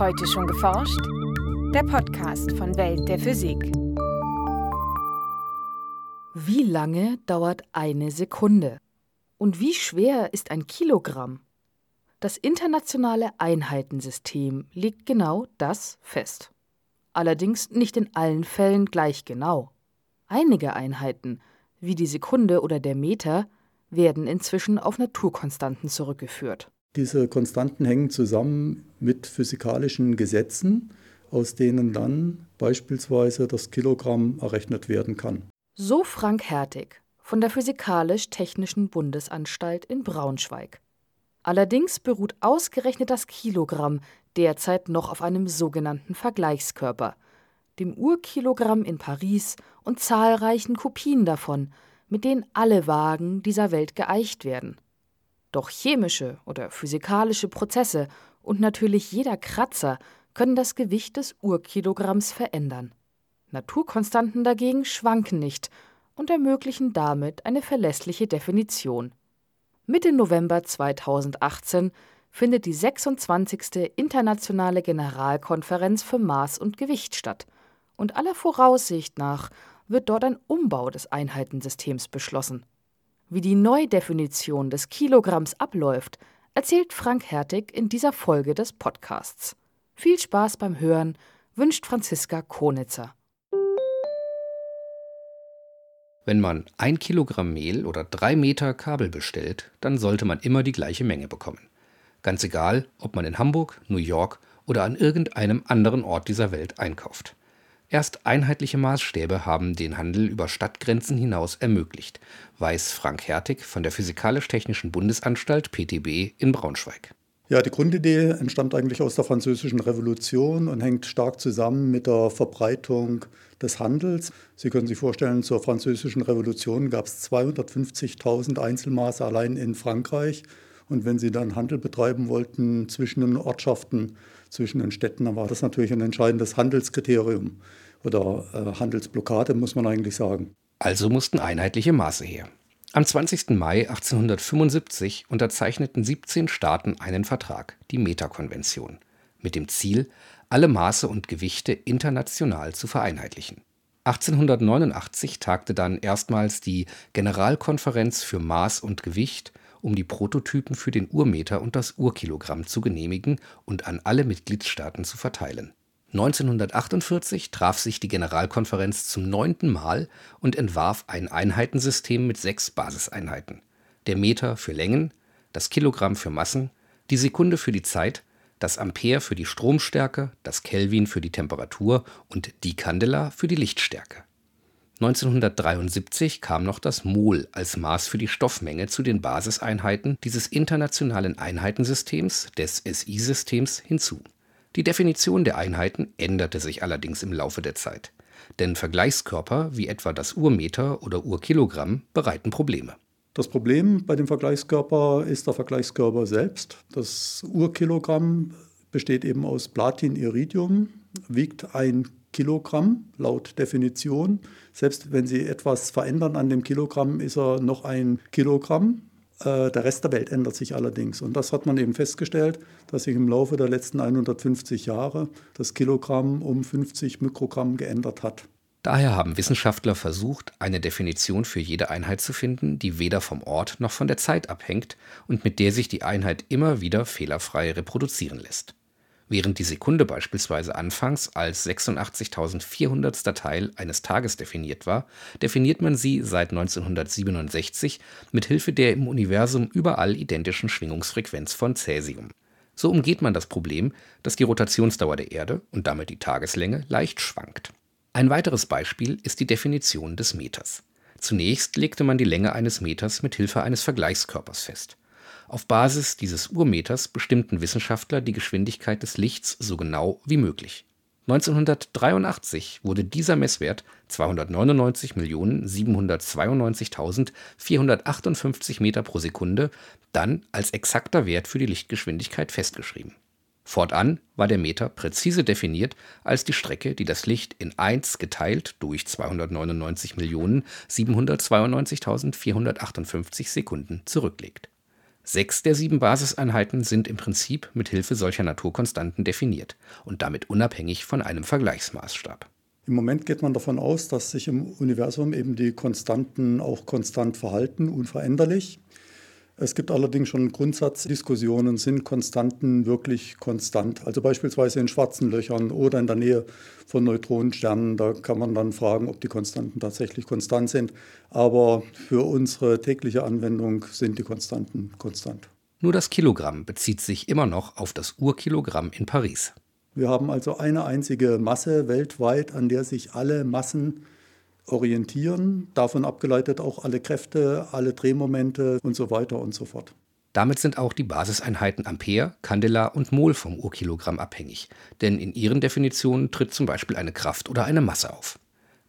Heute schon geforscht? Der Podcast von Welt der Physik. Wie lange dauert eine Sekunde? Und wie schwer ist ein Kilogramm? Das internationale Einheitensystem legt genau das fest. Allerdings nicht in allen Fällen gleich genau. Einige Einheiten, wie die Sekunde oder der Meter, werden inzwischen auf Naturkonstanten zurückgeführt. Diese Konstanten hängen zusammen mit physikalischen Gesetzen, aus denen dann beispielsweise das Kilogramm errechnet werden kann. So Frank Hertig von der Physikalisch-Technischen Bundesanstalt in Braunschweig. Allerdings beruht ausgerechnet das Kilogramm derzeit noch auf einem sogenannten Vergleichskörper, dem Urkilogramm in Paris und zahlreichen Kopien davon, mit denen alle Wagen dieser Welt geeicht werden. Doch chemische oder physikalische Prozesse und natürlich jeder Kratzer können das Gewicht des Urkilogramms verändern. Naturkonstanten dagegen schwanken nicht und ermöglichen damit eine verlässliche Definition. Mitte November 2018 findet die 26. Internationale Generalkonferenz für Maß und Gewicht statt, und aller Voraussicht nach wird dort ein Umbau des Einheitensystems beschlossen. Wie die Neudefinition des Kilogramms abläuft, erzählt Frank Hertig in dieser Folge des Podcasts. Viel Spaß beim Hören wünscht Franziska Konitzer. Wenn man ein Kilogramm Mehl oder drei Meter Kabel bestellt, dann sollte man immer die gleiche Menge bekommen. Ganz egal, ob man in Hamburg, New York oder an irgendeinem anderen Ort dieser Welt einkauft. Erst einheitliche Maßstäbe haben den Handel über Stadtgrenzen hinaus ermöglicht, weiß Frank Hertig von der Physikalisch-Technischen Bundesanstalt PTB in Braunschweig. Ja, die Grundidee entstammt eigentlich aus der Französischen Revolution und hängt stark zusammen mit der Verbreitung des Handels. Sie können sich vorstellen, zur Französischen Revolution gab es 250.000 Einzelmaße allein in Frankreich. Und wenn Sie dann Handel betreiben wollten zwischen den Ortschaften, zwischen den Städten, dann war das natürlich ein entscheidendes Handelskriterium oder äh, Handelsblockade, muss man eigentlich sagen. Also mussten einheitliche Maße her. Am 20. Mai 1875 unterzeichneten 17 Staaten einen Vertrag, die Metakonvention, mit dem Ziel, alle Maße und Gewichte international zu vereinheitlichen. 1889 tagte dann erstmals die Generalkonferenz für Maß und Gewicht, um die Prototypen für den Urmeter und das Urkilogramm zu genehmigen und an alle Mitgliedstaaten zu verteilen 1948 traf sich die Generalkonferenz zum neunten Mal und entwarf ein Einheitensystem mit sechs Basiseinheiten: der Meter für Längen, das Kilogramm für Massen, die Sekunde für die Zeit, das Ampere für die Stromstärke, das Kelvin für die Temperatur und die Candela für die Lichtstärke. 1973 kam noch das Mol als Maß für die Stoffmenge zu den Basiseinheiten dieses internationalen Einheitensystems, des SI-Systems, hinzu die Definition der Einheiten änderte sich allerdings im Laufe der Zeit, denn Vergleichskörper wie etwa das Urmeter oder Urkilogramm bereiten Probleme. Das Problem bei dem Vergleichskörper ist der Vergleichskörper selbst. Das Urkilogramm besteht eben aus Platin-Iridium, wiegt ein Kilogramm laut Definition. Selbst wenn Sie etwas verändern an dem Kilogramm, ist er noch ein Kilogramm. Äh, der Rest der Welt ändert sich allerdings. Und das hat man eben festgestellt, dass sich im Laufe der letzten 150 Jahre das Kilogramm um 50 Mikrogramm geändert hat. Daher haben Wissenschaftler versucht, eine Definition für jede Einheit zu finden, die weder vom Ort noch von der Zeit abhängt und mit der sich die Einheit immer wieder fehlerfrei reproduzieren lässt. Während die Sekunde beispielsweise anfangs als 86.400. Teil eines Tages definiert war, definiert man sie seit 1967 mit Hilfe der im Universum überall identischen Schwingungsfrequenz von Cäsium. So umgeht man das Problem, dass die Rotationsdauer der Erde und damit die Tageslänge leicht schwankt. Ein weiteres Beispiel ist die Definition des Meters. Zunächst legte man die Länge eines Meters mit Hilfe eines Vergleichskörpers fest auf Basis dieses Urmeters bestimmten Wissenschaftler die Geschwindigkeit des Lichts so genau wie möglich. 1983 wurde dieser Messwert 299.792.458 Meter pro Sekunde dann als exakter Wert für die Lichtgeschwindigkeit festgeschrieben. Fortan war der Meter präzise definiert als die Strecke, die das Licht in 1 geteilt durch 299.792.458 Sekunden zurücklegt Sechs der sieben Basiseinheiten sind im Prinzip mit Hilfe solcher Naturkonstanten definiert und damit unabhängig von einem Vergleichsmaßstab. Im Moment geht man davon aus, dass sich im Universum eben die Konstanten auch konstant verhalten, unveränderlich. Es gibt allerdings schon Grundsatzdiskussionen, sind Konstanten wirklich konstant? Also beispielsweise in schwarzen Löchern oder in der Nähe von Neutronensternen, da kann man dann fragen, ob die Konstanten tatsächlich konstant sind. Aber für unsere tägliche Anwendung sind die Konstanten konstant. Nur das Kilogramm bezieht sich immer noch auf das Urkilogramm in Paris. Wir haben also eine einzige Masse weltweit, an der sich alle Massen orientieren, davon abgeleitet auch alle Kräfte, alle Drehmomente und so weiter und so fort. Damit sind auch die Basiseinheiten Ampere, Candela und Mol vom Urkilogramm abhängig, denn in ihren Definitionen tritt zum Beispiel eine Kraft oder eine Masse auf.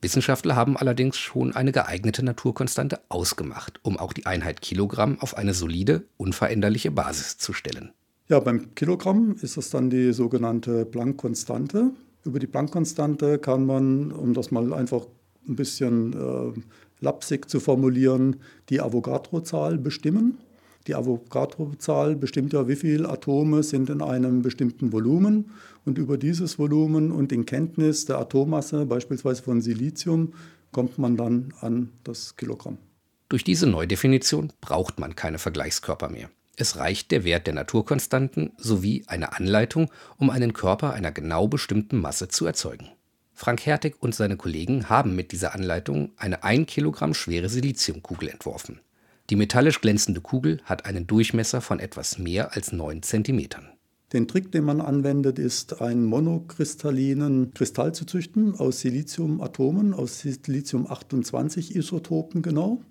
Wissenschaftler haben allerdings schon eine geeignete Naturkonstante ausgemacht, um auch die Einheit Kilogramm auf eine solide, unveränderliche Basis zu stellen. Ja, beim Kilogramm ist es dann die sogenannte Planck-Konstante. Über die Planck-Konstante kann man, um das mal einfach ein bisschen äh, lapsig zu formulieren, die Avogadro-Zahl bestimmen. Die Avogadro-Zahl bestimmt ja, wie viele Atome sind in einem bestimmten Volumen. Und über dieses Volumen und in Kenntnis der Atommasse, beispielsweise von Silizium, kommt man dann an das Kilogramm. Durch diese Neudefinition braucht man keine Vergleichskörper mehr. Es reicht der Wert der Naturkonstanten sowie eine Anleitung, um einen Körper einer genau bestimmten Masse zu erzeugen. Frank Hertig und seine Kollegen haben mit dieser Anleitung eine 1 Kilogramm schwere Siliziumkugel entworfen. Die metallisch glänzende Kugel hat einen Durchmesser von etwas mehr als 9 Zentimetern. Den Trick, den man anwendet, ist, einen monokristallinen Kristall zu züchten aus Siliziumatomen, aus Silizium-28-Isotopen genau.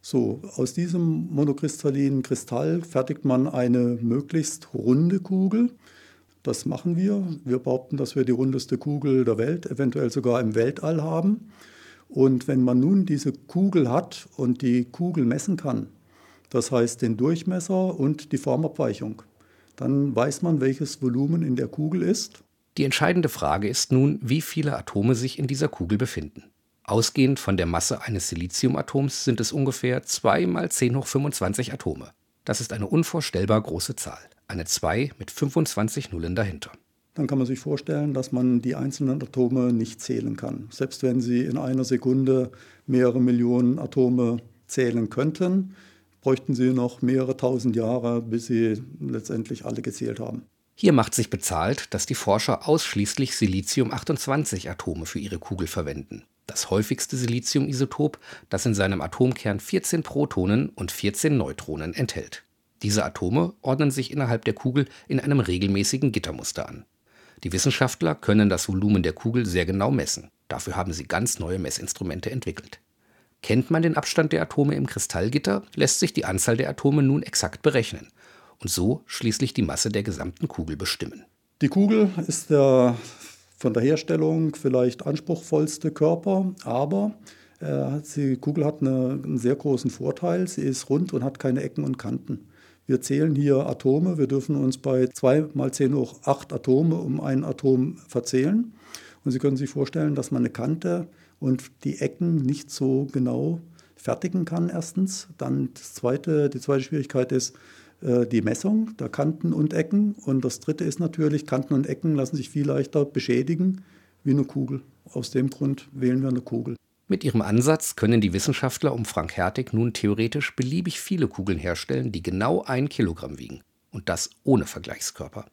So, aus diesem monokristallinen Kristall fertigt man eine möglichst runde Kugel. Das machen wir. Wir behaupten, dass wir die rundeste Kugel der Welt, eventuell sogar im Weltall haben. Und wenn man nun diese Kugel hat und die Kugel messen kann, das heißt den Durchmesser und die Formabweichung, dann weiß man, welches Volumen in der Kugel ist. Die entscheidende Frage ist nun, wie viele Atome sich in dieser Kugel befinden. Ausgehend von der Masse eines Siliziumatoms sind es ungefähr 2 mal 10 hoch 25 Atome. Das ist eine unvorstellbar große Zahl. Eine 2 mit 25 Nullen dahinter. Dann kann man sich vorstellen, dass man die einzelnen Atome nicht zählen kann. Selbst wenn Sie in einer Sekunde mehrere Millionen Atome zählen könnten, bräuchten Sie noch mehrere tausend Jahre, bis Sie letztendlich alle gezählt haben. Hier macht sich bezahlt, dass die Forscher ausschließlich Silizium-28-Atome für ihre Kugel verwenden. Das häufigste Siliziumisotop, das in seinem Atomkern 14 Protonen und 14 Neutronen enthält. Diese Atome ordnen sich innerhalb der Kugel in einem regelmäßigen Gittermuster an. Die Wissenschaftler können das Volumen der Kugel sehr genau messen. Dafür haben sie ganz neue Messinstrumente entwickelt. Kennt man den Abstand der Atome im Kristallgitter, lässt sich die Anzahl der Atome nun exakt berechnen und so schließlich die Masse der gesamten Kugel bestimmen. Die Kugel ist der von der Herstellung vielleicht anspruchsvollste Körper, aber äh, die Kugel hat eine, einen sehr großen Vorteil. Sie ist rund und hat keine Ecken und Kanten. Wir zählen hier Atome. Wir dürfen uns bei 2 mal 10 hoch 8 Atome um ein Atom verzählen. Und Sie können sich vorstellen, dass man eine Kante und die Ecken nicht so genau fertigen kann, erstens. Dann das zweite, die zweite Schwierigkeit ist äh, die Messung der Kanten und Ecken. Und das dritte ist natürlich, Kanten und Ecken lassen sich viel leichter beschädigen wie eine Kugel. Aus dem Grund wählen wir eine Kugel. Mit ihrem Ansatz können die Wissenschaftler um Frank Hertig nun theoretisch beliebig viele Kugeln herstellen, die genau ein Kilogramm wiegen. Und das ohne Vergleichskörper.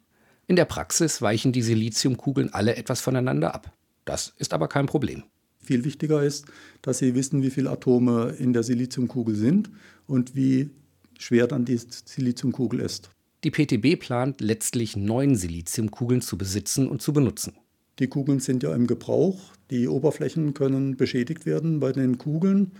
In der Praxis weichen die Siliziumkugeln alle etwas voneinander ab. Das ist aber kein Problem. Viel wichtiger ist, dass Sie wissen, wie viele Atome in der Siliziumkugel sind und wie schwer dann die Siliziumkugel ist. Die PTB plant letztlich neun Siliziumkugeln zu besitzen und zu benutzen. Die Kugeln sind ja im Gebrauch. Die Oberflächen können beschädigt werden bei den Kugeln.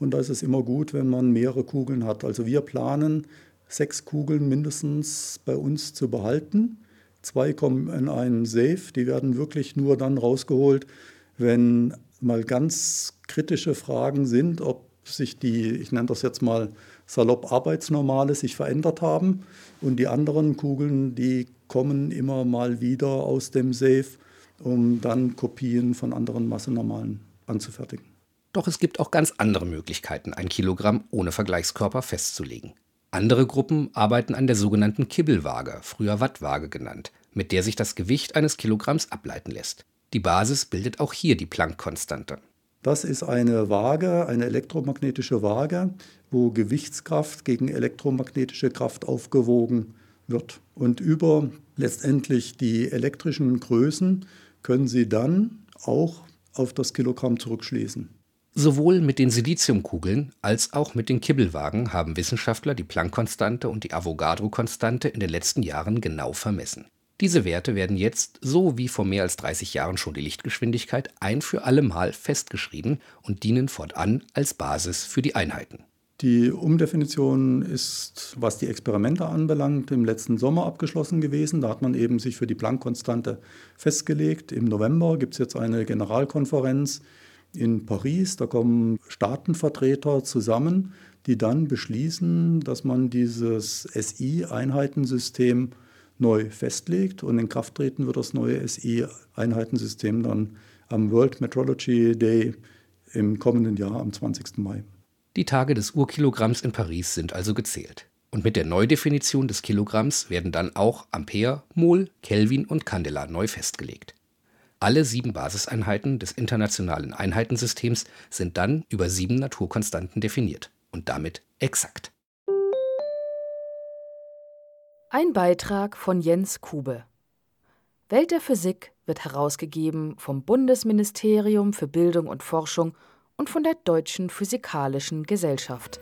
Und da ist es immer gut, wenn man mehrere Kugeln hat. Also wir planen, sechs Kugeln mindestens bei uns zu behalten. Zwei kommen in einen Safe. Die werden wirklich nur dann rausgeholt, wenn mal ganz kritische Fragen sind, ob sich die, ich nenne das jetzt mal salopp Arbeitsnormale, sich verändert haben. Und die anderen Kugeln, die kommen immer mal wieder aus dem Safe um dann Kopien von anderen Massenormalen anzufertigen. Doch es gibt auch ganz andere Möglichkeiten, ein Kilogramm ohne Vergleichskörper festzulegen. Andere Gruppen arbeiten an der sogenannten Kibbelwaage, früher Wattwaage genannt, mit der sich das Gewicht eines Kilogramms ableiten lässt. Die Basis bildet auch hier die Planck-Konstante. Das ist eine Waage, eine elektromagnetische Waage, wo Gewichtskraft gegen elektromagnetische Kraft aufgewogen wird. Und über letztendlich die elektrischen Größen können Sie dann auch auf das Kilogramm zurückschließen. Sowohl mit den Siliziumkugeln als auch mit den Kibbelwagen haben Wissenschaftler die Planck-Konstante und die Avogadro-Konstante in den letzten Jahren genau vermessen. Diese Werte werden jetzt, so wie vor mehr als 30 Jahren schon die Lichtgeschwindigkeit, ein für alle Mal festgeschrieben und dienen fortan als Basis für die Einheiten. Die Umdefinition ist, was die Experimente anbelangt, im letzten Sommer abgeschlossen gewesen. Da hat man eben sich für die Planck-Konstante festgelegt. Im November gibt es jetzt eine Generalkonferenz in Paris. Da kommen Staatenvertreter zusammen, die dann beschließen, dass man dieses SI-Einheitensystem neu festlegt und in Kraft treten wird das neue SI-Einheitensystem dann am World Metrology Day im kommenden Jahr am 20. Mai. Die Tage des Urkilogramms in Paris sind also gezählt. Und mit der Neudefinition des Kilogramms werden dann auch Ampere, Mol, Kelvin und Candela neu festgelegt. Alle sieben Basiseinheiten des internationalen Einheitensystems sind dann über sieben Naturkonstanten definiert und damit exakt. Ein Beitrag von Jens Kube. Welt der Physik wird herausgegeben vom Bundesministerium für Bildung und Forschung und von der Deutschen Physikalischen Gesellschaft.